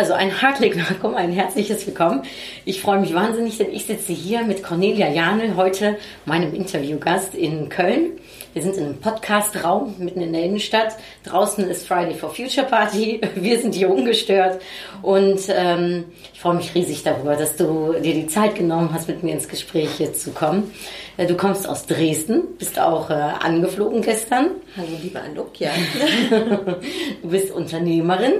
Also ein herzlich willkommen, ein herzliches Willkommen. Ich freue mich wahnsinnig, denn ich sitze hier mit Cornelia Janel, heute meinem Interviewgast in Köln. Wir sind in einem Podcast-Raum mitten in der Innenstadt. Draußen ist Friday for Future Party. Wir sind hier ungestört. Und ähm, ich freue mich riesig darüber, dass du dir die Zeit genommen hast, mit mir ins Gespräch hier zu kommen. Äh, Du kommst aus Dresden, bist auch äh, angeflogen gestern. Hallo, liebe Anuk, ja. Du bist Unternehmerin,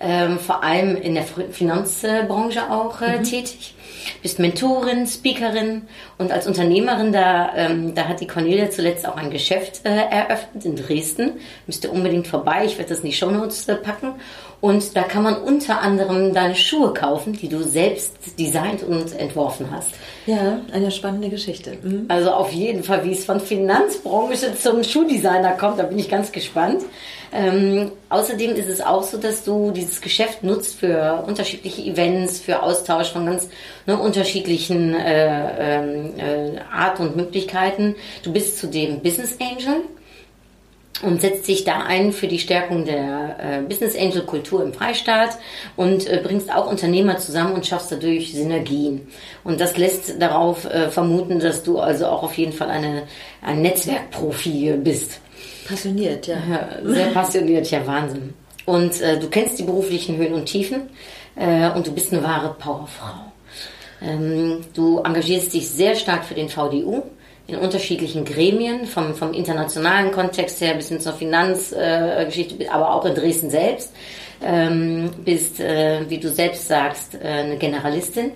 ähm, vor allem in der Finanzbranche auch äh, tätig. Bist Mentorin, Speakerin und als Unternehmerin, da, ähm, da hat die Cornelia zuletzt auch ein Geschäft eröffnet in Dresden. Müsst ihr unbedingt vorbei, ich werde das in die Shownotes packen. Und da kann man unter anderem deine Schuhe kaufen, die du selbst designt und entworfen hast. Ja, eine spannende Geschichte. Mhm. Also auf jeden Fall, wie es von Finanzbranche zum Schuhdesigner kommt, da bin ich ganz gespannt. Ähm, außerdem ist es auch so, dass du dieses Geschäft nutzt für unterschiedliche Events, für Austausch von ganz ne, unterschiedlichen äh, ähm, äh, Art und Möglichkeiten. Du bist zudem Business Angel und setzt sich da ein für die Stärkung der äh, Business Angel Kultur im Freistaat und äh, bringst auch Unternehmer zusammen und schaffst dadurch Synergien. Und das lässt darauf äh, vermuten, dass du also auch auf jeden Fall eine, ein Netzwerkprofi bist. Passioniert, ja. Ja, sehr passioniert, ja Wahnsinn. Und äh, du kennst die beruflichen Höhen und Tiefen äh, und du bist eine wahre Powerfrau. Ähm, du engagierst dich sehr stark für den VDU in unterschiedlichen Gremien, vom, vom internationalen Kontext her bis hin zur Finanzgeschichte, äh, aber auch in Dresden selbst. Ähm, bist, äh, wie du selbst sagst, äh, eine Generalistin.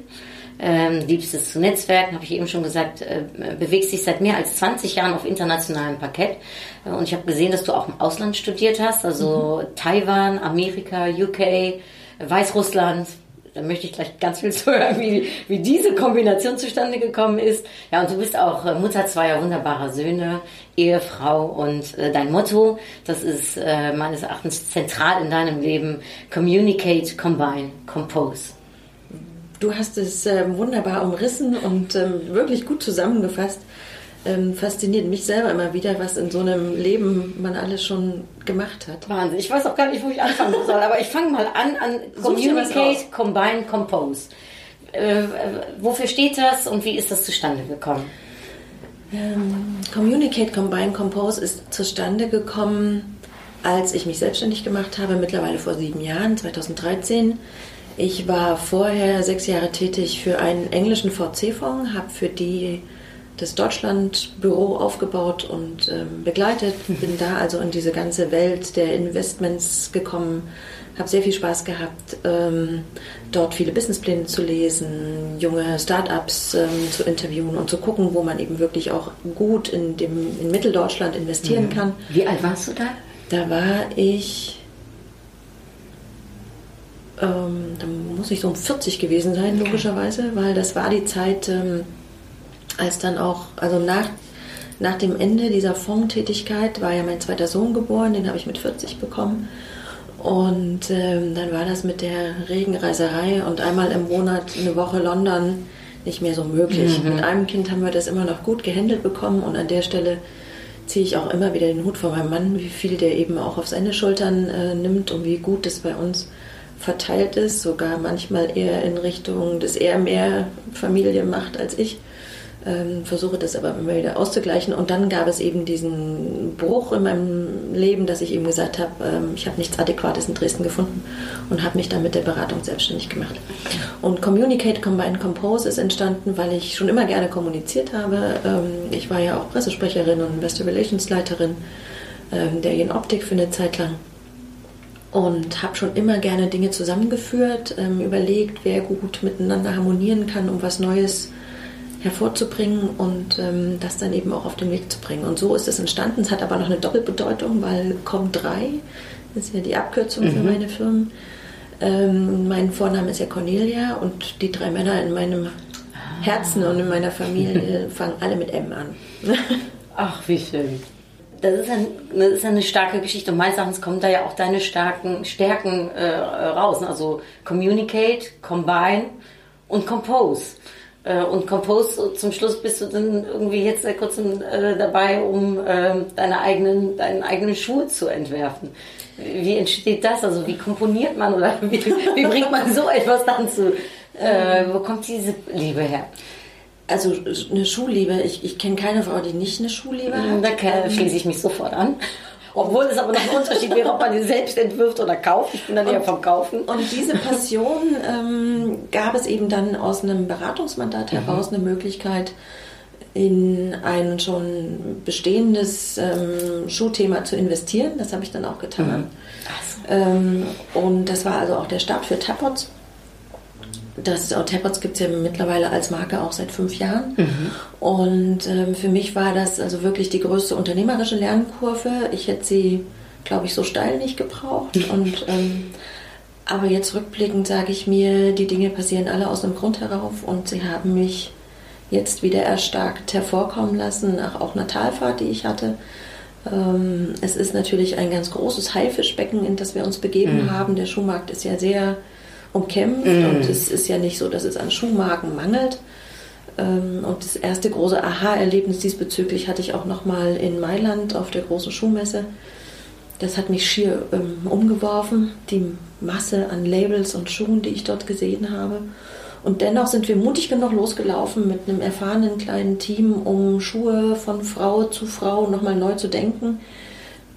Ähm, liebst es zu Netzwerken, habe ich eben schon gesagt, äh, bewegst dich seit mehr als 20 Jahren auf internationalem Parkett. Äh, und ich habe gesehen, dass du auch im Ausland studiert hast, also Taiwan, Amerika, UK, Weißrussland. Da möchte ich gleich ganz viel zu hören, wie, wie diese Kombination zustande gekommen ist. Ja, und du bist auch äh, Mutter zweier wunderbarer Söhne, Ehefrau und äh, dein Motto, das ist äh, meines Erachtens zentral in deinem Leben, Communicate, Combine, Compose. Du hast es ähm, wunderbar umrissen und ähm, wirklich gut zusammengefasst. Ähm, fasziniert mich selber immer wieder, was in so einem Leben man alles schon gemacht hat. Wahnsinn. Ich weiß auch gar nicht, wo ich anfangen soll, aber ich fange mal an an Communicate, Combine, Compose. Äh, äh, wofür steht das und wie ist das zustande gekommen? Ähm, Communicate, Combine, Compose ist zustande gekommen, als ich mich selbstständig gemacht habe, mittlerweile vor sieben Jahren, 2013. Ich war vorher sechs Jahre tätig für einen englischen VC-Fonds, habe für die das Deutschland-Büro aufgebaut und ähm, begleitet. Bin da also in diese ganze Welt der Investments gekommen, habe sehr viel Spaß gehabt, ähm, dort viele Businesspläne zu lesen, junge Startups ähm, zu interviewen und zu gucken, wo man eben wirklich auch gut in, dem, in Mitteldeutschland investieren kann. Wie alt warst du da? Da war ich, ähm, da muss ich so um 40 gewesen sein, logischerweise, weil das war die Zeit, ähm, als dann auch, also nach, nach dem Ende dieser Fondstätigkeit war ja mein zweiter Sohn geboren, den habe ich mit 40 bekommen. Und ähm, dann war das mit der Regenreiserei und einmal im Monat eine Woche London nicht mehr so möglich. Mit einem Kind haben wir das immer noch gut gehandelt bekommen und an der Stelle ziehe ich auch immer wieder den Hut vor meinem Mann, wie viel der eben auch auf seine Schultern äh, nimmt und wie gut das bei uns verteilt ist, sogar manchmal eher in Richtung, dass er mehr Familie macht als ich. Ähm, versuche das aber immer wieder auszugleichen. Und dann gab es eben diesen Bruch in meinem Leben, dass ich eben gesagt habe, ähm, ich habe nichts Adäquates in Dresden gefunden und habe mich dann mit der Beratung selbstständig gemacht. Und Communicate, Combine, Compose ist entstanden, weil ich schon immer gerne kommuniziert habe. Ähm, ich war ja auch Pressesprecherin und Investor Relations Leiterin der Jen Optik für eine Zeit lang und habe schon immer gerne Dinge zusammengeführt, überlegt, wer gut miteinander harmonieren kann, um was Neues hervorzubringen und ähm, das dann eben auch auf den Weg zu bringen. Und so ist es entstanden. Es hat aber noch eine Doppelbedeutung, weil COM3 das ist ja die Abkürzung für meine Firmen. Ähm, mein Vorname ist ja Cornelia und die drei Männer in meinem Herzen und in meiner Familie fangen alle mit M an. Ach, wie schön. Das ist, ein, das ist eine starke Geschichte und meines Erachtens kommen da ja auch deine starken Stärken äh, raus. Also Communicate, Combine und Compose. Äh, und Compose zum Schluss bist du dann irgendwie jetzt seit kurzem äh, dabei, um äh, deine eigenen, deinen eigenen Schuh zu entwerfen. Wie entsteht das? Also wie komponiert man oder wie, wie bringt man so etwas dann zu? Äh, wo kommt diese Liebe her? Also eine Schuhliebe, ich, ich kenne keine Frau, die nicht eine Schuhliebe hat. Da ke- schließe ich mich sofort an. Obwohl es aber noch ein Unterschied wäre, ob man die selbst entwirft oder kauft. Ich bin dann eher vom Kaufen. Und diese Passion ähm, gab es eben dann aus einem Beratungsmandat heraus eine Möglichkeit, in ein schon bestehendes ähm, Schuhthema zu investieren. Das habe ich dann auch getan. Ähm, und das war also auch der Start für Tapots. Das Tapots gibt es ja mittlerweile als Marke auch seit fünf Jahren. Und ähm, für mich war das also wirklich die größte unternehmerische Lernkurve. Ich hätte sie, glaube ich, so steil nicht gebraucht. Und ähm, aber jetzt rückblickend sage ich mir, die Dinge passieren alle aus einem Grund herauf und sie haben mich jetzt wieder erstarkt hervorkommen lassen, nach auch einer Talfahrt, die ich hatte. Ähm, es ist natürlich ein ganz großes Haifischbecken, in das wir uns begeben haben. Der Schuhmarkt ist ja sehr umkämpft und es ist ja nicht so, dass es an Schuhmarken mangelt. Ähm, und das erste große Aha-Erlebnis diesbezüglich hatte ich auch nochmal in Mailand auf der großen Schuhmesse. Das hat mich schier ähm, umgeworfen, die Masse an Labels und Schuhen, die ich dort gesehen habe. Und dennoch sind wir mutig genug losgelaufen mit einem erfahrenen kleinen Team, um Schuhe von Frau zu Frau nochmal neu zu denken.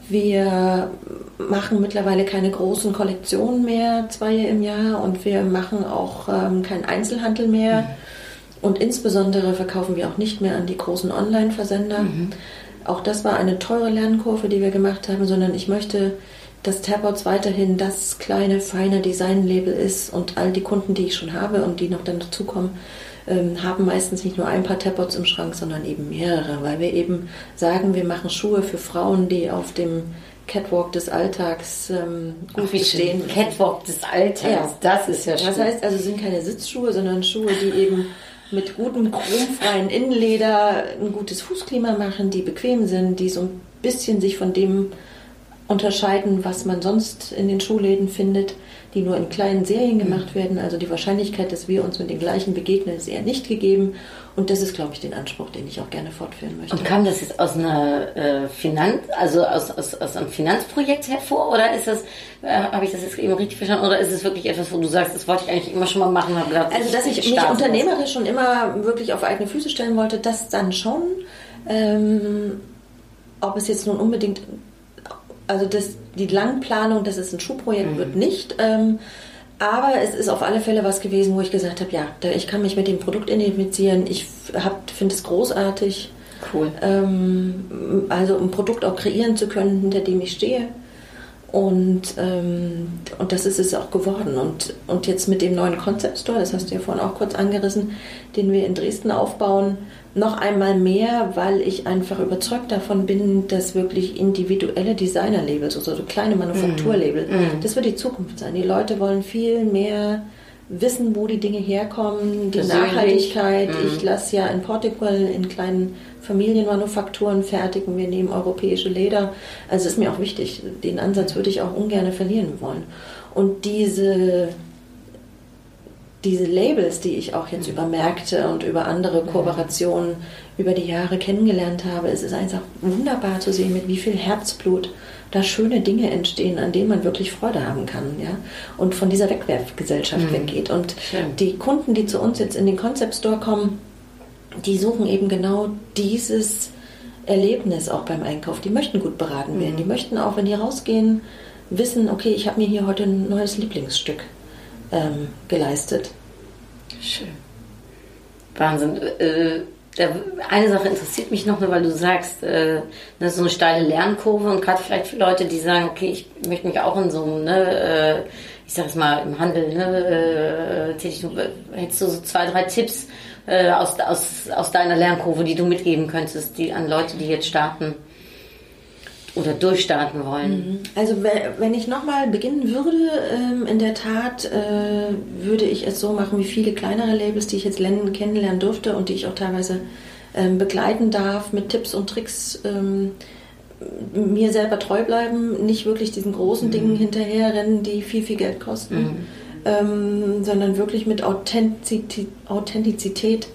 Wir machen mittlerweile keine großen Kollektionen mehr, zwei im Jahr, und wir machen auch ähm, keinen Einzelhandel mehr. Und insbesondere verkaufen wir auch nicht mehr an die großen Online-Versender. Auch das war eine teure Lernkurve, die wir gemacht haben, sondern ich möchte, dass Tabots weiterhin das kleine, feine Designlabel ist und all die Kunden, die ich schon habe und die noch dann dazukommen, ähm, haben meistens nicht nur ein paar Tabots im Schrank, sondern eben mehrere, weil wir eben sagen, wir machen Schuhe für Frauen, die auf dem Catwalk des Alltags ähm, gut Ach, schön. Catwalk des Alltags. Ja. Das ist ja schön. Das heißt also, es sind keine Sitzschuhe, sondern Schuhe, die eben mit gutem chromfreien Innenleder ein gutes Fußklima machen, die bequem sind, die so ein bisschen sich von dem unterscheiden, was man sonst in den Schuhläden findet, die nur in kleinen Serien gemacht werden. Also die Wahrscheinlichkeit, dass wir uns mit den gleichen begegnen, ist eher nicht gegeben. Und das ist, glaube ich, den Anspruch, den ich auch gerne fortführen möchte. Und kam das jetzt aus einer äh, Finanz, also aus, aus, aus einem Finanzprojekt hervor oder ist das, äh, habe ich das jetzt eben richtig verstanden, oder ist es wirklich etwas, wo du sagst, das wollte ich eigentlich immer schon mal machen, habe gedacht, Also, dass ich mich starte unternehmerisch schon immer wirklich auf eigene Füße stellen wollte, das dann schon. Ähm, ob es jetzt nun unbedingt, also das, die Langplanung, dass es ein Schuhprojekt wird, nicht. Ähm, aber es ist auf alle Fälle was gewesen, wo ich gesagt habe, ja, da, ich kann mich mit dem Produkt identifizieren. Ich finde es großartig. Cool. Ähm, also ein Produkt auch kreieren zu können, hinter dem ich stehe. Und, ähm, und das ist es auch geworden. Und, und jetzt mit dem neuen Concept Store, das hast du ja vorhin auch kurz angerissen, den wir in Dresden aufbauen, noch einmal mehr, weil ich einfach überzeugt davon bin, dass wirklich individuelle Designer-Labels, also so kleine Manufakturlabel, das wird die Zukunft sein. Die Leute wollen viel mehr wissen, wo die Dinge herkommen, die Persönlich. Nachhaltigkeit. Ich lasse ja in Portugal in kleinen Familienmanufakturen fertigen. Wir nehmen europäische Leder. Also ist mir auch wichtig. Den Ansatz würde ich auch ungern verlieren wollen. Und diese, diese Labels, die ich auch jetzt über Märkte und über andere Kooperationen über die Jahre kennengelernt habe, es ist einfach wunderbar zu sehen, mit wie viel Herzblut da schöne Dinge entstehen, an denen man wirklich Freude haben kann, ja, und von dieser Wegwerfgesellschaft weggeht. Und Schön. die Kunden, die zu uns jetzt in den Concept Store kommen, die suchen eben genau dieses Erlebnis auch beim Einkauf. Die möchten gut beraten werden. Die möchten auch, wenn die rausgehen, wissen, okay, ich habe mir hier heute ein neues Lieblingsstück ähm, geleistet. Schön. Wahnsinn. Äh, eine Sache interessiert mich noch, nur weil du sagst, äh, das ist so eine steile Lernkurve und gerade vielleicht für Leute, die sagen, okay, ich möchte mich auch in so einem, ne, äh, ich sag es mal, im Handel ne, äh, tätig, tun. hättest du so zwei, drei Tipps äh, aus, aus, aus deiner Lernkurve, die du mitgeben könntest, die an Leute, die jetzt starten? Oder durchstarten wollen? Also we- wenn ich nochmal beginnen würde, ähm, in der Tat äh, würde ich es so machen wie viele kleinere Labels, die ich jetzt lernen, kennenlernen durfte und die ich auch teilweise ähm, begleiten darf mit Tipps und Tricks. Ähm, mir selber treu bleiben, nicht wirklich diesen großen Dingen hinterherrennen, die viel, viel Geld kosten, ähm, sondern wirklich mit Authentizität, Authentizität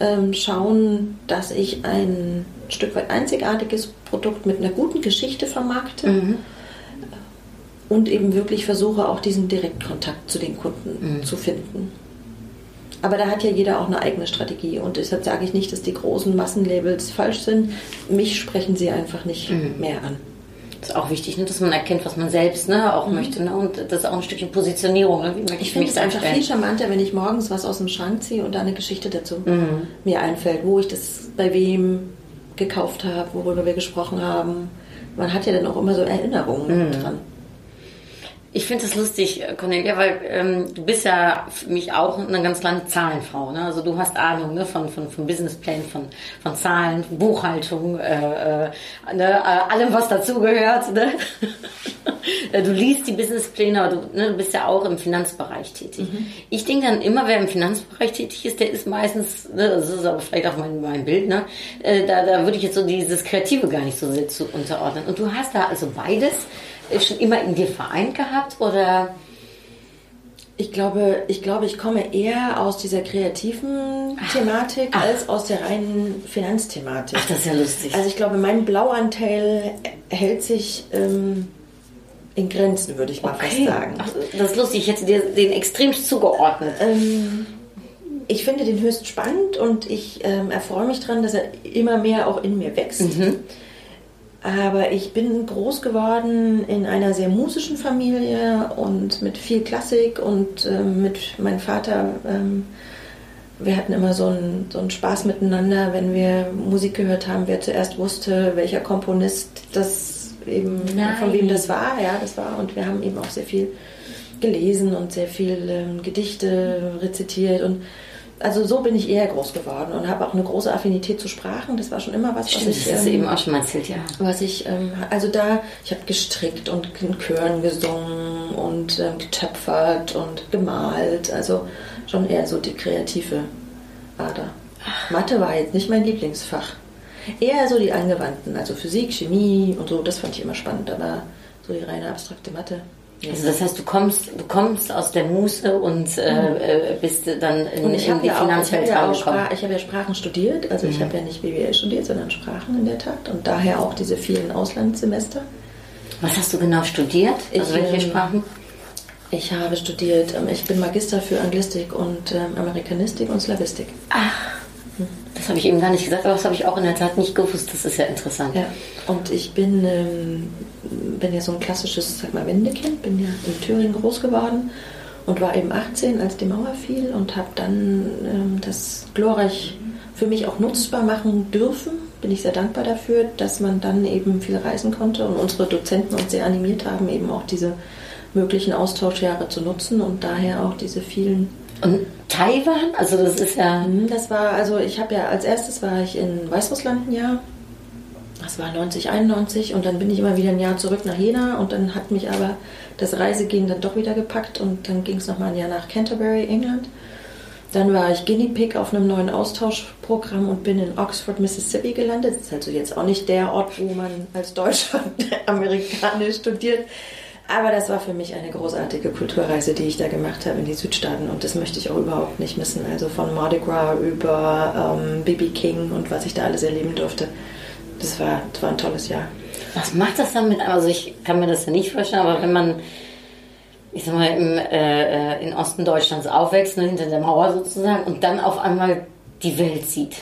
ähm, schauen, dass ich ein Stück weit einzigartiges Produkt mit einer guten Geschichte vermarkte und eben wirklich versuche, auch diesen Direktkontakt zu den Kunden zu finden. Aber da hat ja jeder auch eine eigene Strategie und deshalb sage ich nicht, dass die großen Massenlabels falsch sind. Mich sprechen sie einfach nicht mehr an. Das ist auch wichtig, ne, dass man erkennt, was man selbst ne, auch möchte. Ne? Und das ist auch ein Stückchen Positionierung. Ne? Wie möchte Ich finde es einfach viel charmanter, wenn ich morgens was aus dem Schrank ziehe und da eine Geschichte dazu mir einfällt, wo ich das bei wem gekauft habe, worüber wir gesprochen haben. Man hat ja dann auch immer so Erinnerungen dran. Ich finde es lustig, Cornelia, weil ähm, du bist ja für mich auch eine ganz kleine Zahlenfrau. Ne? Also du hast Ahnung ne? von, von, von Businessplänen, von, von Zahlen, Buchhaltung, äh, äh, ne? äh, allem, was dazugehört. Ne? Äh, du liest die Businesspläne, aber du, ne, du bist ja auch im Finanzbereich tätig. Ich denke dann immer, wer im Finanzbereich tätig ist, der ist meistens, ne, das ist aber vielleicht auch mein, mein Bild, ne? äh, da, da würde ich jetzt so dieses Kreative gar nicht so sehr zu unterordnen. Und du hast da also beides schon immer in dir vereint gehabt oder Ich glaube, ich glaube, ich komme eher aus dieser kreativen Thematik Ach. als aus der reinen Finanzthematik. Ach, das ist ja lustig. Also ich glaube, mein Blauanteil hält sich ähm, in Grenzen, würde ich mal fast sagen. Ach, das ist lustig. Ich hätte dir den extremst zugeordnet. Ähm, ich finde den höchst spannend und ich ähm, erfreue mich dran, dass er immer mehr auch in mir wächst. Aber ich bin groß geworden in einer sehr musischen Familie und mit viel Klassik und ähm, mit meinem Vater. Ähm, wir hatten immer so einen, so einen Spaß miteinander, wenn wir Musik gehört haben, wer zuerst wusste, welcher Komponist das eben, Nein. von wem das war. Ja, das war. Und wir haben eben auch sehr viel gelesen und sehr viel ähm, Gedichte rezitiert und also so bin ich eher groß geworden und habe auch eine große Affinität zu Sprachen. Das war schon immer was, was Stimmt, ich das hast ähm, eben auch schon mal erzählt, ja. was ich, ähm, also da, ich habe gestrickt und in Chören gesungen und ähm, getöpfert und gemalt, also schon eher so die kreative Ader. Mathe war jetzt nicht mein Lieblingsfach. Eher so die angewandten, also Physik, Chemie und so, das fand ich immer spannend, aber so die reine abstrakte Mathe. Also das heißt, du kommst, du kommst aus der Muße und äh, äh, bist dann in, Und ich in habe die ja, auch- ich hab Finanzwelt ja, ich hab ja Sprachen studiert, also ich habe ja nicht BWL studiert, sondern Sprachen in der Tat und daher auch diese vielen Auslandssemester. Was hast du genau studiert? Also Ich, welche ähm, Sprachen? Ich habe studiert, ähm, ich bin Magister für Anglistik und ähm, Amerikanistik und Slavistik. Das habe ich eben gar nicht gesagt, aber das habe ich auch in der Tat nicht gewusst. Das ist ja interessant. Ja. Und ich bin, ähm, bin ja so ein klassisches, sag mal, Wendekind, bin ja in Thüringen groß geworden und war eben 18, als die Mauer fiel und habe dann ähm, das glorreich für mich auch nutzbar machen dürfen. Bin ich sehr dankbar dafür, dass man dann eben viel reisen konnte und unsere Dozenten uns sehr animiert haben, eben auch diese möglichen Austauschjahre zu nutzen und daher auch diese vielen Und Taiwan, also das ist ja. Mhm, Das war, also ich habe ja als erstes war ich in Weißrussland ein Jahr. Das war 90, 91 und dann bin ich immer wieder ein Jahr zurück nach Jena und dann hat mich aber das Reisegehen dann doch wieder gepackt und dann ging es nochmal ein Jahr nach Canterbury, England. Dann war ich Guinea Pig auf einem neuen Austauschprogramm und bin in Oxford, Mississippi gelandet. Das ist also jetzt auch nicht der Ort, wo man als Deutscher amerikanisch studiert. Aber das war für mich eine großartige Kulturreise, die ich da gemacht habe in die Südstaaten und das möchte ich auch überhaupt nicht missen. Also von Mardi Gras über ähm, BB King und was ich da alles erleben durfte. Das war, das war ein tolles Jahr. Was macht das dann mit? Also ich kann mir das ja nicht vorstellen, aber wenn man, ich sag mal, im äh, äh, in Osten Deutschlands aufwächst, ne, hinter der Mauer sozusagen, und dann auf einmal die Welt sieht.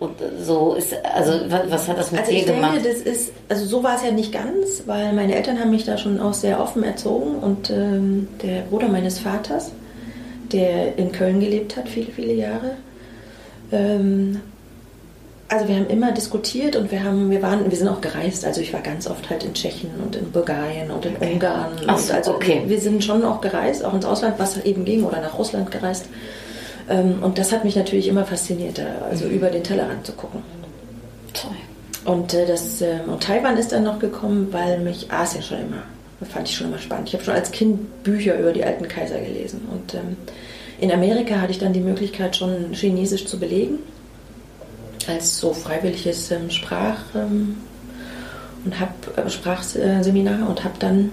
Und so ist, also was, hat das mit Also dir ich denke, gemacht? das ist, also so war es ja nicht ganz, weil meine Eltern haben mich da schon auch sehr offen erzogen und ähm, der Bruder meines Vaters, der in Köln gelebt hat, viele, viele Jahre, ähm, also wir haben immer diskutiert und wir haben, wir waren, wir sind auch gereist. Also ich war ganz oft halt in Tschechien und in Bulgarien und in Ungarn. Ach so, also okay. wir sind schon auch gereist, auch ins Ausland, was eben ging, oder nach Russland gereist. Ähm, und das hat mich natürlich immer fasziniert, also über den Tellerrand zu gucken. Toll. Und, äh, das, äh, und Taiwan ist dann noch gekommen, weil mich Asien schon immer, fand ich schon immer spannend. Ich habe schon als Kind Bücher über die alten Kaiser gelesen. Und ähm, in Amerika hatte ich dann die Möglichkeit, schon Chinesisch zu belegen, als so freiwilliges ähm, Sprach- ähm, und hab, äh, Sprachseminar und habe dann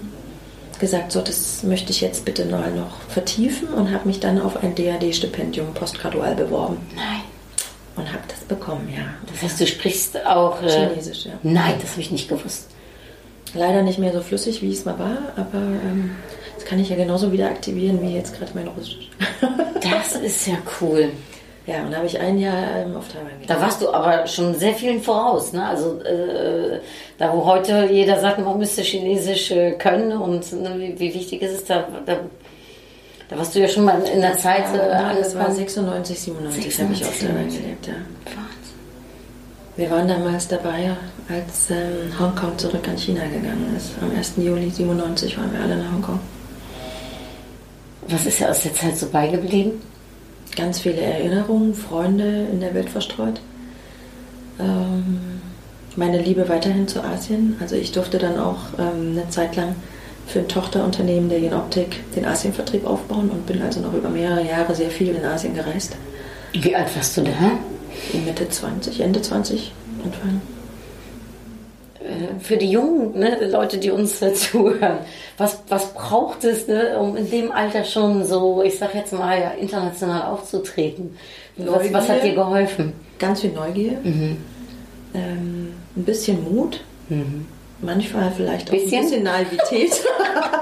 gesagt, so das möchte ich jetzt bitte mal noch vertiefen und habe mich dann auf ein DAD-Stipendium postgradual beworben Nein. und habe das bekommen, ja. Das heißt, du sprichst auch äh, Chinesisch, ja. Nein, das habe ich nicht gewusst. Leider nicht mehr so flüssig, wie es mal war, aber ähm, das kann ich ja genauso wieder aktivieren wie jetzt gerade mein Russisch. Das ist ja cool. Ja, und da habe ich ein Jahr ähm, auf Taiwan Da gelebt. warst du aber schon sehr vielen voraus. Ne? Also äh, da, wo heute jeder sagt, man müsste Chinesisch äh, können und ne, wie, wie wichtig ist es da, da, da warst du ja schon mal in der Zeit äh, Ja, das war angefangen. 96, 97 habe ich auf 96, Taiwan gelebt, ja. Wahnsinn. Wir waren damals dabei, als ähm, Hongkong zurück an China gegangen ist. Am 1. Juli 97 waren wir alle in Hongkong. Was ist ja aus der Zeit so beigeblieben? Ganz viele Erinnerungen, Freunde in der Welt verstreut. Ähm, meine Liebe weiterhin zu Asien. Also ich durfte dann auch ähm, eine Zeit lang für ein Tochterunternehmen der Jenoptik den Asienvertrieb aufbauen und bin also noch über mehrere Jahre sehr viel in Asien gereist. Wie alt warst du da? Mitte 20, Ende 20 Anfang. Für die jungen ne, Leute, die uns zuhören, was, was braucht es, ne, um in dem Alter schon so, ich sag jetzt mal, ja, international aufzutreten? Was, was hat dir geholfen? Ganz viel Neugier, Mhm. ähm, ein bisschen Mut, manchmal vielleicht auch Bisschen? ein bisschen Naivität,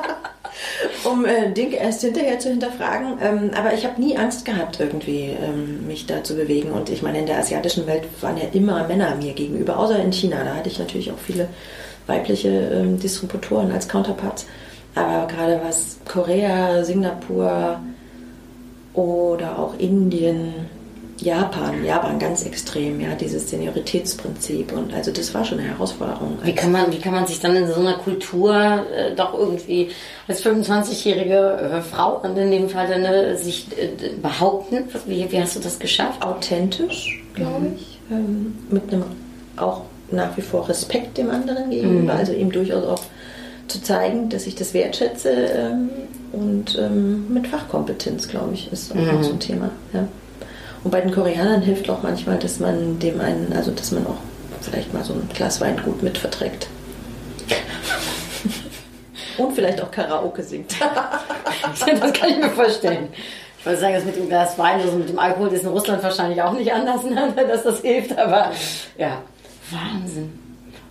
um äh, Dinge erst hinterher zu hinterfragen. Ähm, aber ich habe nie Angst gehabt, irgendwie ähm, mich da zu bewegen. Und ich meine, in der asiatischen Welt waren ja immer Männer mir gegenüber, außer in China. Da hatte ich natürlich auch viele weibliche ähm, Distributoren als Counterparts. Aber gerade was Korea, Singapur oder auch Indien, Japan, Japan ganz extrem, ja, dieses Senioritätsprinzip und also das war schon eine Herausforderung. Wie kann man, wie kann man sich dann in so einer Kultur äh, doch irgendwie als 25-jährige äh, Frau und in dem Fall dann, äh, sich äh, behaupten? Wie, wie hast du das geschafft? authentisch, glaube ich, ähm, mit einem auch nach wie vor Respekt dem anderen gegenüber, also ihm durchaus auch zu zeigen, dass ich das wertschätze ähm, und ähm, mit Fachkompetenz, glaube ich, ist auch noch so ein Thema. Ja. Und bei den Koreanern hilft auch manchmal, dass man dem einen, also dass man auch vielleicht mal so ein Glas Wein gut mitverträgt. Und vielleicht auch Karaoke singt. das kann ich mir vorstellen. Ich wollte sagen, das mit dem Glas Wein, also mit dem Alkohol ist in Russland wahrscheinlich auch nicht anders, ne, dass das hilft, aber ja, Wahnsinn.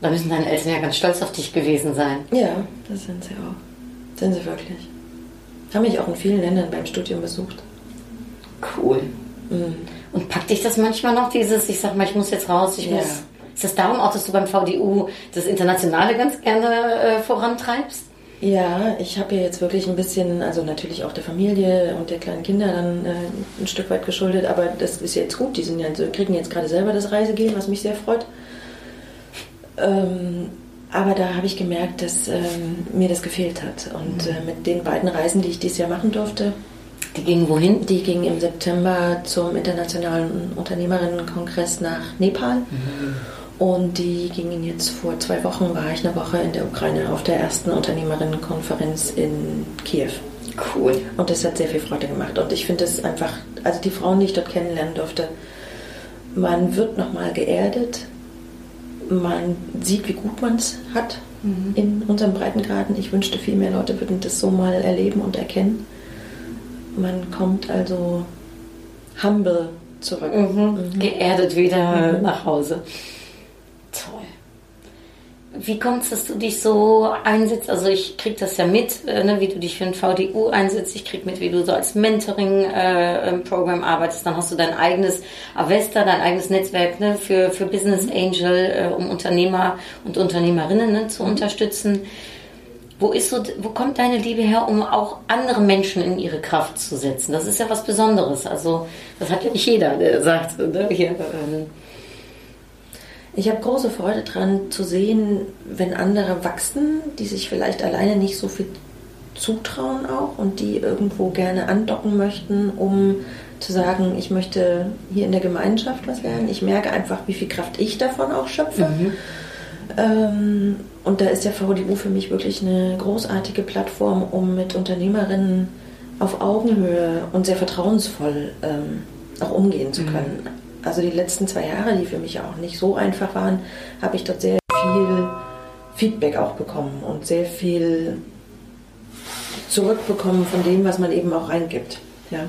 Da müssen deine Eltern ja ganz stolz auf dich gewesen sein. Ja, das sind sie auch. Sind sie wirklich. Haben mich auch in vielen Ländern beim Studium besucht. Cool. Und packt dich das manchmal noch, dieses, ich sag mal, ich muss jetzt raus, ich Ja. muss. Ist das darum auch, dass du beim VDU das Internationale ganz gerne äh, vorantreibst? Ja, ich habe ja jetzt wirklich ein bisschen, also natürlich auch der Familie und der kleinen Kinder dann äh, ein Stück weit geschuldet, aber das ist jetzt gut. Die sind ja, so- kriegen jetzt gerade selber das Reisegehen, was mich sehr freut. Ähm, aber da habe ich gemerkt, dass ähm, mir das gefehlt hat. Und äh, mit den beiden Reisen, die ich dieses Jahr machen durfte, Die gingen wohin? Die ging im September zum Internationalen Unternehmerinnenkongress nach Nepal. Und die gingen jetzt vor zwei Wochen, war ich eine Woche in der Ukraine auf der ersten Unternehmerinnenkonferenz in Kiew. Cool. Und das hat sehr viel Freude gemacht. Und ich finde es einfach, also die Frauen, die ich dort kennenlernen durfte, man wird nochmal geerdet. Man sieht, wie gut man es hat in unserem Breitengraden. Ich wünschte, viel mehr Leute würden das so mal erleben und erkennen. Man kommt also humble zurück. Geerdet wieder nach Hause. Toll. Wie kommt es, dass du dich so einsetzt? Also ich krieg das ja mit, äh, ne, wie du dich für ein VDU einsetzt. Ich krieg mit, wie du so als Mentoring-Programm arbeitest. Dann hast du dein eigenes Avesta, dein eigenes Netzwerk ne, für, für Business Angel, äh, um Unternehmer und Unternehmerinnen ne, zu unterstützen. Wo, ist so, wo kommt deine Liebe her, um auch andere Menschen in ihre Kraft zu setzen? Das ist ja was Besonderes. Also das hat ja nicht jeder, der sagt, ne, hier, ähm, Ich habe große Freude daran zu sehen, wenn andere wachsen, die sich vielleicht alleine nicht so viel zutrauen auch und die irgendwo gerne andocken möchten, um zu sagen, ich möchte hier in der Gemeinschaft was werden. Ich merke einfach, wie viel Kraft ich davon auch schöpfe. Ähm, und da ist der VDU für mich wirklich eine großartige Plattform, um mit Unternehmerinnen auf Augenhöhe und sehr vertrauensvoll ähm, auch umgehen zu können. Also die letzten zwei Jahre, die für mich auch nicht so einfach waren, habe ich dort sehr viel Feedback auch bekommen und sehr viel zurückbekommen von dem, was man eben auch reingibt. Ja.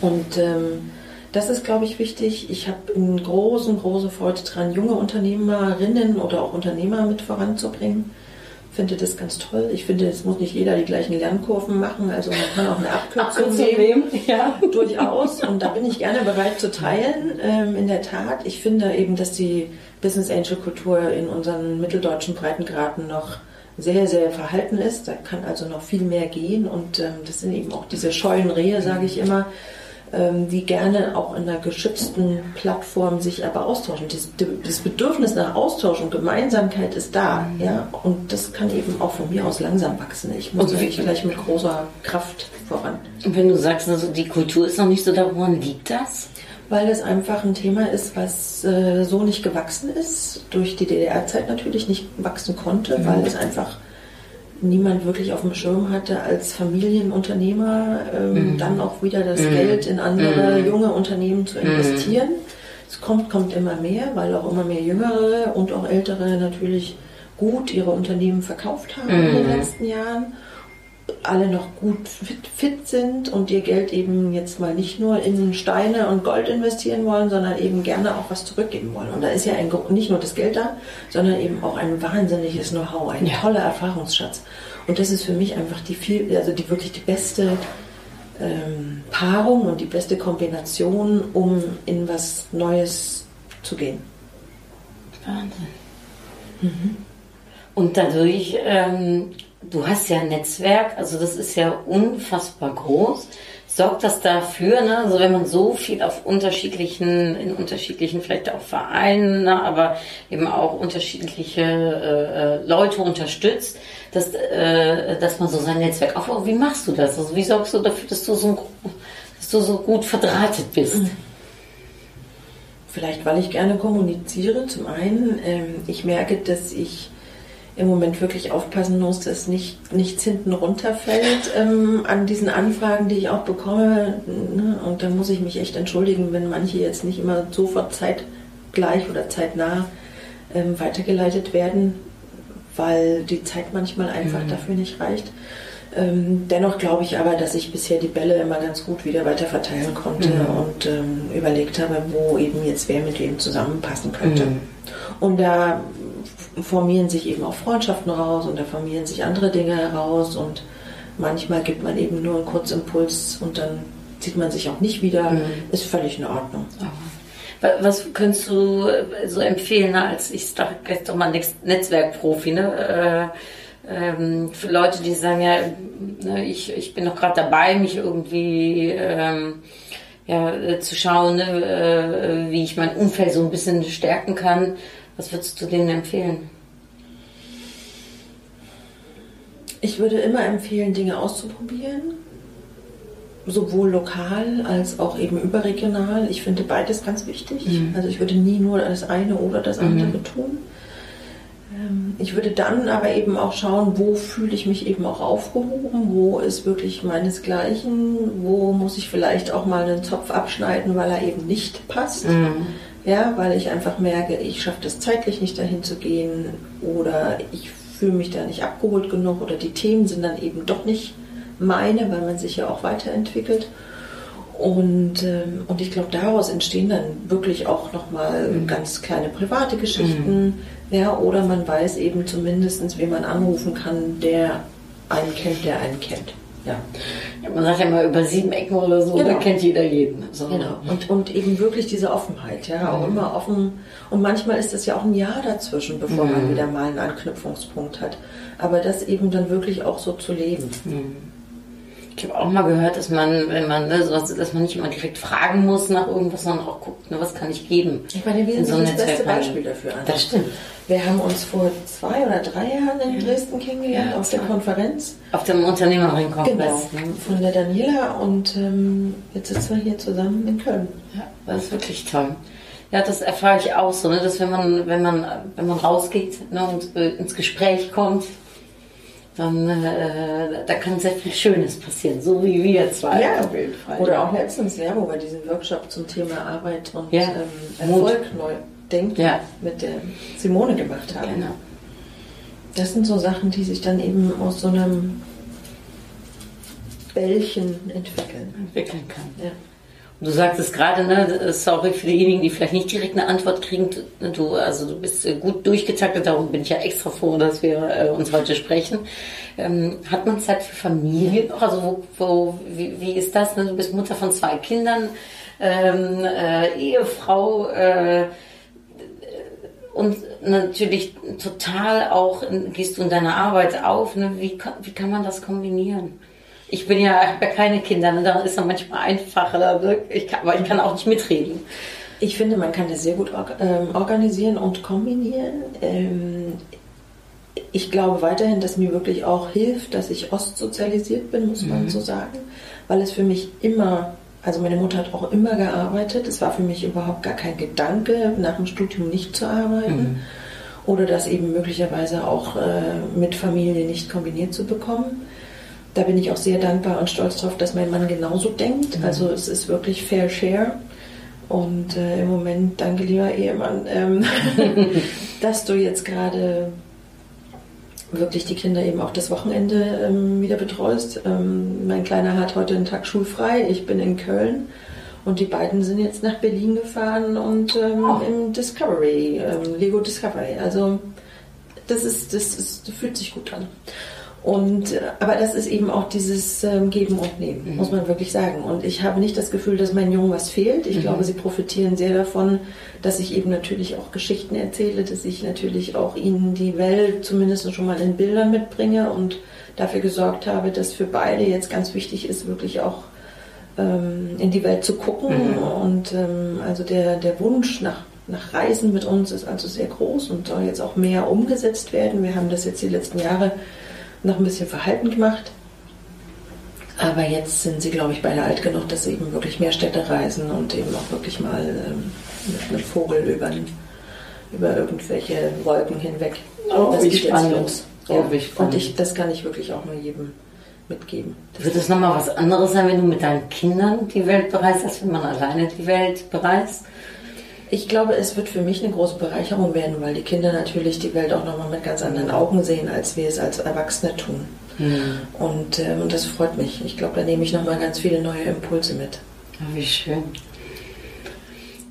Und ähm, das ist, glaube ich, wichtig. Ich habe eine große, große Freude dran, junge Unternehmerinnen oder auch Unternehmer mit voranzubringen. Finde das ganz toll. Ich finde, es muss nicht jeder die gleichen Lernkurven machen. Also man kann auch eine Abkürzung, nehmen. ja. Durchaus. Und da bin ich gerne bereit zu teilen. Ähm, in der Tat. Ich finde eben, dass die Business Angel Kultur in unseren mitteldeutschen Breitengraden noch sehr, sehr verhalten ist. Da kann also noch viel mehr gehen. Und ähm, das sind eben auch diese scheuen Rehe, sage ich immer, ähm, die gerne auch in einer geschützten Plattform sich aber austauschen. Das, Bedürfnis nach Austausch und Gemeinsamkeit ist da. Ja? Und das kann eben auch von mir aus langsam wachsen. Ich muss nicht gleich mit großer Kraft voran. Und wenn du sagst, also die Kultur ist noch nicht so da, woran liegt das? Weil es einfach ein Thema ist, was äh, so nicht gewachsen ist, durch die DDR-Zeit natürlich nicht wachsen konnte, weil es einfach niemand wirklich auf dem Schirm hatte, als Familienunternehmer ähm, dann auch wieder das Geld in andere junge Unternehmen zu investieren. Es kommt, kommt immer mehr, weil auch immer mehr Jüngere und auch Ältere natürlich gut ihre Unternehmen verkauft haben in den letzten Jahren alle noch gut fit, fit sind und ihr Geld eben jetzt mal nicht nur in Steine und Gold investieren wollen, sondern eben gerne auch was zurückgeben wollen. Und da ist ja ein, nicht nur das Geld da, sondern eben auch ein wahnsinniges Know-how, ein Ja. toller Erfahrungsschatz. Und das ist für mich einfach die viel, also die wirklich die beste ähm, Paarung und die beste Kombination, um in was Neues zu gehen. Wahnsinn. Und dadurch, ähm, du hast ja ein Netzwerk, also das ist ja unfassbar groß. Sorgt das dafür, ne? also wenn man so viel auf unterschiedlichen, in unterschiedlichen vielleicht auch Vereinen, ne? aber eben auch unterschiedliche äh, äh, Leute unterstützt, dass, äh, dass man so sein Netzwerk aufbaut. Wie machst du das? Also wie sorgst du dafür, dass du so, dass du so gut verdrahtet bist? Vielleicht, weil ich gerne kommuniziere. Zum einen, ähm, ich merke, dass ich im Moment wirklich aufpassen muss, dass nicht, nichts hinten runterfällt ähm, an diesen Anfragen, die ich auch bekomme. Ne? Und dann muss ich mich echt entschuldigen, wenn manche jetzt nicht immer sofort zeitgleich oder zeitnah ähm, weitergeleitet werden, weil die Zeit manchmal einfach dafür nicht reicht. Ähm, dennoch glaube ich aber, dass ich bisher die Bälle immer ganz gut wieder weiter verteilen konnte und ähm, überlegt habe, wo eben jetzt wer mit wem zusammenpassen könnte. Und da formieren sich eben auch Freundschaften raus und da formieren sich andere Dinge heraus und manchmal gibt man eben nur einen Kurzimpuls und dann sieht man sich auch nicht wieder. Ist völlig in Ordnung. Wa- Was könntest du äh, so empfehlen, ne, als ich sag jetzt doch mal Netz- Netzwerkprofi, ne? Äh, ähm, für Leute, die sagen, ja, ne, ich, ich bin noch gerade dabei, mich irgendwie ähm, ja, äh, zu schauen, ne, wie ich mein Umfeld so ein bisschen stärken kann. Was würdest du denen empfehlen? Ich würde immer empfehlen, Dinge auszuprobieren, sowohl lokal als auch eben überregional. Ich finde beides ganz wichtig. Also ich würde nie nur das eine oder das andere tun. Ähm, Ich würde dann aber eben auch schauen, wo fühle ich mich eben auch aufgehoben, wo ist wirklich meinesgleichen, wo muss ich vielleicht auch mal einen Zopf abschneiden, weil er eben nicht passt. Ja, weil ich einfach merke, ich schaffe das zeitlich nicht dahin zu gehen oder ich fühle mich da nicht abgeholt genug oder die Themen sind dann eben doch nicht meine, weil man sich ja auch weiterentwickelt. Und, ähm, und ich glaube, daraus entstehen dann wirklich auch nochmal ganz kleine private Geschichten. Ja, oder man weiß eben zumindest, wen man anrufen kann, der einen kennt, der einen kennt. Ja. Ja, man sagt ja mal über sieben Ecken oder so, Genau. da kennt jeder jeden. So. Genau. Und, und eben wirklich diese Offenheit, ja, auch immer offen. Und manchmal ist es ja auch ein Jahr dazwischen, bevor man wieder mal einen Anknüpfungspunkt hat. Aber das eben dann wirklich auch so zu leben. Ich habe auch mal gehört, dass man, wenn man, ne, sowas, dass man nicht immer direkt fragen muss nach irgendwas, sondern auch guckt, ne, was kann ich geben. Ich meine, wir In sind so ein das beste Netzwerk rein. Beispiel dafür. Anna. Das stimmt. Wir haben uns vor zwei oder drei Jahren in Dresden kennengelernt Ja, auf der. Konferenz. Auf dem Unternehmerinnenkongress. Genau, Ne? von der Daniela und ähm, jetzt sitzen wir hier zusammen in Köln. Ja, das ist wirklich toll. Ja, das erfahre ich auch so, ne, dass wenn man, wenn man, wenn man rausgeht ne, und äh, ins Gespräch kommt, dann äh, da kann sehr viel Schönes passieren, so wie wir zwei auf jeden Fall. Oder auch letztens, ja, wo wir diesen Workshop zum Thema Arbeit und Ja. ähm. Erfolg neu denken Ja. mit der Simone gemacht haben. Genau. Das sind so Sachen, die sich dann eben aus so einem Bällchen entwickeln. entwickeln kann. Ja. Du sagtest gerade, ne, sorry für diejenigen, die vielleicht nicht direkt eine Antwort kriegen. Du, also du bist äh, gut durchgetaktet, darum bin ich ja extra froh, dass wir äh, uns heute sprechen. Ähm, hat man Zeit für Familie noch? Also wo, wo, wie, wie ist das? Ne? Du bist Mutter von zwei Kindern, ähm, äh, Ehefrau äh, und natürlich total auch gehst du in deiner Arbeit auf. Ne? Wie, wie kann man das kombinieren? Ich bin ja, ich habe ja keine Kinder, ne? da ist es manchmal einfacher. Ich kann, aber ich kann auch nicht mitreden. Ich finde, man kann das sehr gut org ähm, organisieren und kombinieren. Ähm, ich glaube weiterhin, dass mir wirklich auch hilft, dass ich ostsozialisiert bin, muss man so sagen, weil es für mich immer, also meine Mutter hat auch immer gearbeitet. Es war für mich überhaupt gar kein Gedanke, nach dem Studium nicht zu arbeiten oder das eben möglicherweise auch äh, mit Familie nicht kombiniert zu bekommen. Da bin ich auch sehr dankbar und stolz darauf, dass mein Mann genauso denkt. Also es ist wirklich Fair Share. Und äh, im Moment, danke lieber Ehemann, ähm, dass du jetzt gerade wirklich die Kinder eben auch das Wochenende ähm, wieder betreust. Ähm, mein Kleiner hat heute einen Tag schulfrei, ich bin in Köln und die beiden sind jetzt nach Berlin gefahren und ähm, Oh. im Discovery, ähm, Lego Discovery. Also das ist, das ist, das fühlt sich gut an. Und, äh, aber das ist eben auch dieses ähm, Geben und Nehmen, muss man wirklich sagen. Und ich habe nicht das Gefühl, dass meinen Jungen was fehlt. Ich glaube, sie profitieren sehr davon, dass ich eben natürlich auch Geschichten erzähle, dass ich natürlich auch ihnen die Welt zumindest schon mal in Bildern mitbringe und dafür gesorgt habe, dass für beide jetzt ganz wichtig ist, wirklich auch ähm, in die Welt zu gucken. Und ähm, also der, der Wunsch nach, nach Reisen mit uns ist also sehr groß und soll jetzt auch mehr umgesetzt werden. Wir haben das jetzt die letzten Jahre noch ein bisschen verhalten gemacht. Aber jetzt sind sie, glaube ich, beide alt genug, dass sie eben wirklich mehr Städte reisen und eben auch wirklich mal ähm, mit einem Vogel über, über irgendwelche Wolken hinweg. Oh, das wie spannend. Oh, Ja. wie spannend. Und ich, das kann ich wirklich auch nur jedem mitgeben. Das Wird es nochmal was anderes sein, wenn du mit deinen Kindern die Welt bereist, als wenn man alleine die Welt bereist? Ich glaube, es wird für mich eine große Bereicherung werden, weil die Kinder natürlich die Welt auch nochmal mit ganz anderen Augen sehen, als wir es als Erwachsene tun. Und, ähm, und das freut mich. Ich glaube, da nehme ich nochmal ganz viele neue Impulse mit. Oh, wie schön.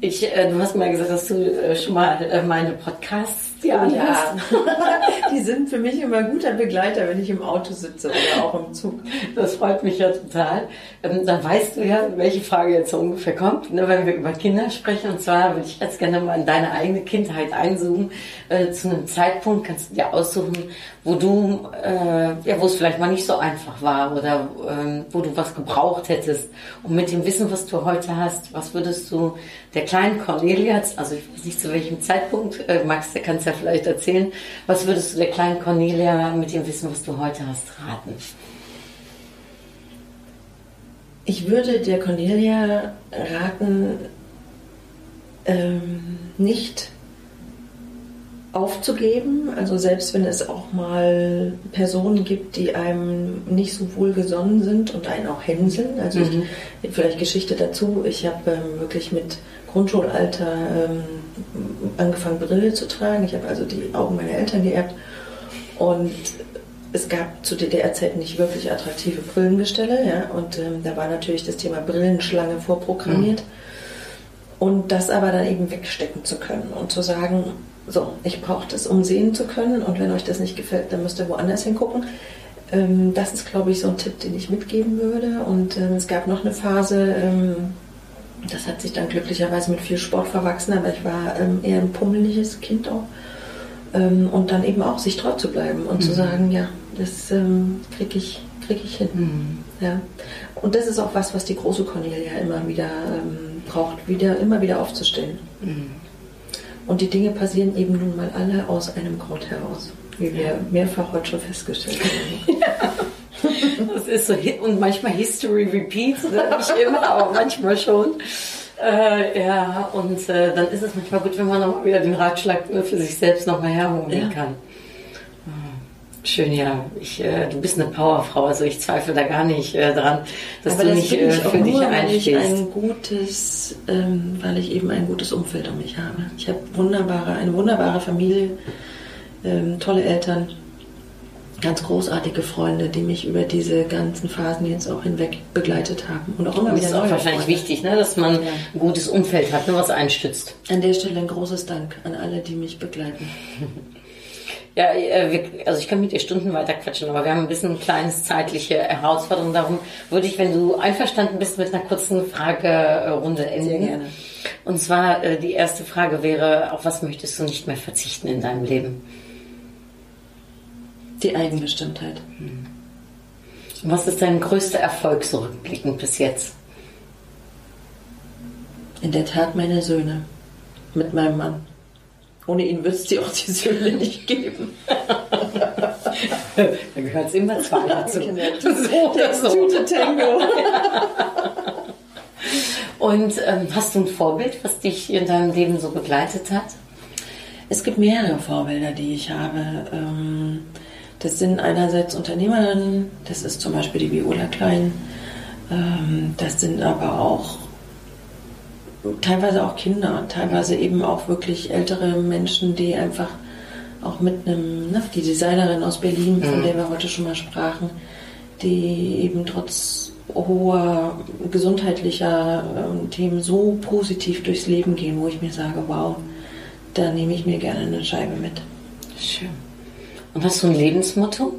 Ich, äh, du hast mal gesagt, dass du äh, schon mal äh, meine Podcasts dir anhörst. die sind für mich immer ein guter Begleiter, wenn ich im Auto sitze oder auch im Zug. Das freut mich ja total. Ähm, dann weißt du ja, welche Frage jetzt so ungefähr kommt, ne, wenn wir über Kinder sprechen. Und zwar würde ich jetzt gerne mal in deine eigene Kindheit einzoomen. Äh, zu einem Zeitpunkt kannst du dir aussuchen, wo du, äh, ja, wo es vielleicht mal nicht so einfach war oder ähm, wo du was gebraucht hättest. Und mit dem Wissen, was du heute hast, was würdest du der kleinen Cornelia, also ich weiß nicht zu welchem Zeitpunkt, äh, Max, der kann es ja vielleicht erzählen, was würdest du der kleinen Cornelia mit dem Wissen, was du heute hast, raten? Ich würde der Cornelia raten, ähm, nicht aufzugeben. Also selbst wenn es auch mal Personen gibt, die einem nicht so wohlgesonnen sind und einen auch hänseln. Also ich, vielleicht Geschichte dazu. Ich habe ähm, wirklich mit Grundschulalter ähm, angefangen Brille zu tragen. Ich habe also die Augen meiner Eltern geerbt und es gab zu DDR-Zeiten nicht wirklich attraktive Brillengestelle, ja, und ähm, da war natürlich das Thema Brillenschlange vorprogrammiert. Und das aber dann eben wegstecken zu können und zu sagen, so, ich brauche das, um sehen zu können und wenn euch das nicht gefällt, dann müsst ihr woanders hingucken. Ähm, das ist, glaube ich, so ein Tipp, den ich mitgeben würde. Und ähm, es gab noch eine Phase, ähm, das hat sich dann glücklicherweise mit viel Sport verwachsen, aber ich war ähm, eher ein pummeliges Kind auch. Ähm, und dann eben auch sich treu zu bleiben und zu sagen, ja, das ähm, kriege ich, krieg ich hin. Ja. Und das ist auch was, was die große Cornelia immer wieder ähm, braucht, wieder, immer wieder aufzustehen. Und die Dinge passieren eben nun mal alle aus einem Grund heraus, wie wir mehrfach heute schon festgestellt haben. Das ist so, und manchmal History repeats, ne? nicht immer, aber manchmal schon. Äh, ja, und äh, dann ist es manchmal gut, wenn man nochmal wieder den Ratschlag für sich selbst nochmal herholen Ja. kann. Ah, Schön, ja. Ich, äh, du bist eine Powerfrau, also ich zweifle da gar nicht äh, dran, dass Aber du das nicht äh, für dich nur, weil ich einstehst. ein gutes, ähm, weil ich eben ein gutes Umfeld um mich habe. Ich habe wunderbare, eine wunderbare Familie, ähm, tolle Eltern, ganz großartige Freunde, die mich über diese ganzen Phasen jetzt auch hinweg begleitet haben und auch immer Das wieder ist auch wahrscheinlich Freunde. wichtig, ne? dass man ein gutes Umfeld hat, ne? was einstützt. An der Stelle ein großes Dank an alle, die mich begleiten. Ja, äh, also ich kann mit dir Stunden weiter quatschen, aber wir haben ein bisschen eine kleines zeitliche Herausforderung. Darum würde ich, wenn du einverstanden bist, mit einer kurzen Fragerunde enden. Sehr gerne. Und zwar äh, die erste Frage wäre, auf was möchtest du nicht mehr verzichten in deinem Leben? Die Eigenbestimmtheit. Und was ist dein größter Erfolg zurückblickend bis jetzt? In der Tat meine Söhne mit meinem Mann. Ohne ihn wird es die auch die Söhne nicht geben. Da gehört es immer zwei dazu. Genau. so oder so. Tango. Und ähm, hast du ein Vorbild, was dich in deinem Leben so begleitet hat? Es gibt mehrere Vorbilder, die ich habe. Ähm, Das sind einerseits Unternehmerinnen, das ist zum Beispiel die Viola Klein. Ähm, Das sind aber auch teilweise auch Kinder, teilweise eben auch wirklich ältere Menschen, die einfach auch mit einem, ne, die Designerin aus Berlin, von der wir heute schon mal sprachen, die eben trotz hoher gesundheitlicher ähm, Themen so positiv durchs Leben gehen, wo ich mir sage, wow, da nehme ich mir gerne eine Scheibe mit. Schön. Und hast du ein Lebensmotto?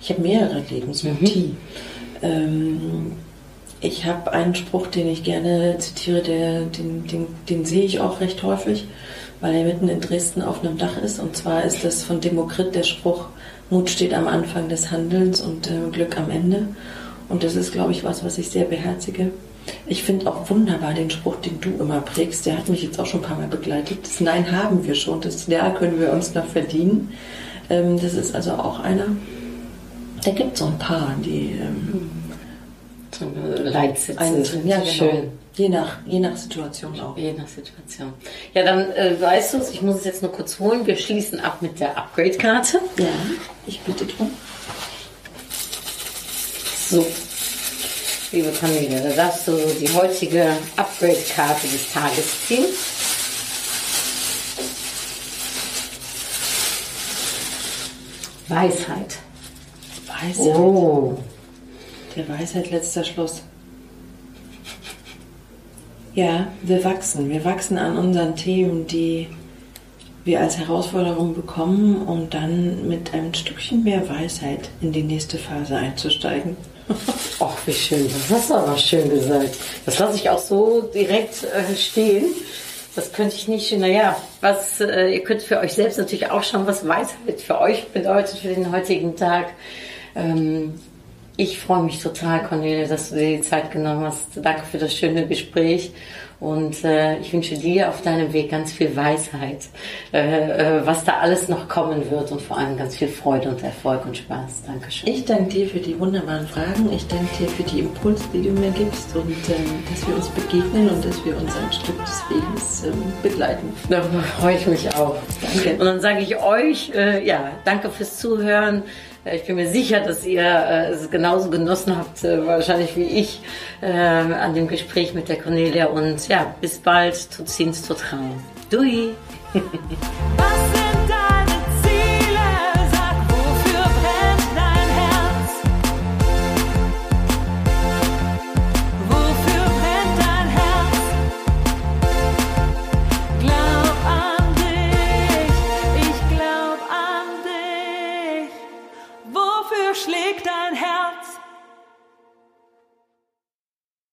Ich habe mehrere Lebensmotive. Ähm, ich habe einen Spruch, den ich gerne zitiere, der, den, den, den sehe ich auch recht häufig, weil er mitten in Dresden auf einem Dach ist. Und zwar ist das von Demokrit der Spruch, Mut steht am Anfang des Handelns und äh, Glück am Ende. Und das ist, glaube ich, was, was ich sehr beherzige. Ich finde auch wunderbar den Spruch, den du immer prägst. Der hat mich jetzt auch schon ein paar Mal begleitet. Das Nein haben wir schon, das Ja können wir uns noch verdienen. Ähm, das ist also auch einer. Da gibt es so ein paar, die ähm, So eine Leitsätze. einzeln, ja, genau. Schön. Je nach, je nach Situation auch. Je nach Situation. Ja, dann äh, weißt du es, ich muss es jetzt nur kurz holen. Wir schließen ab mit der Upgrade-Karte. Ja, ich bitte drum. So, liebe Cornelia, da darfst du die heutige Upgrade-Karte des Tages ziehen. Weisheit. Weisheit. Oh. Der Weisheit letzter Schluss. Ja, wir wachsen. Wir wachsen an unseren Themen, die wir als Herausforderung bekommen, um dann mit einem Stückchen mehr Weisheit in die nächste Phase einzusteigen. Ach, wie schön. Das hast du aber schön gesagt. Das lasse ich auch so direkt äh, stehen. Das könnte ich nicht. Naja, was, äh, ihr könnt für euch selbst natürlich auch schauen, was Weisheit für euch bedeutet für den heutigen Tag. Ähm, ich freue mich total, Cornelia, dass du dir die Zeit genommen hast. Danke für das schöne Gespräch. Und äh, ich wünsche dir auf deinem Weg ganz viel Weisheit, äh, äh, was da alles noch kommen wird und vor allem ganz viel Freude und Erfolg und Spaß. Dankeschön. Ich danke dir für die wunderbaren Fragen. Ich danke dir für die Impulse, die du mir gibst und ähm, dass wir uns begegnen und dass wir uns ein Stück des Weges ähm, begleiten. Da freue ich mich auch. Danke. Und dann sage ich euch, äh, ja, danke fürs Zuhören. Äh, Ich bin mir sicher, dass ihr äh, es genauso genossen habt, äh, wahrscheinlich wie ich, äh, an dem Gespräch mit der Cornelia. Und ja, bis bald. Tut ziens, tut Traum. Dui!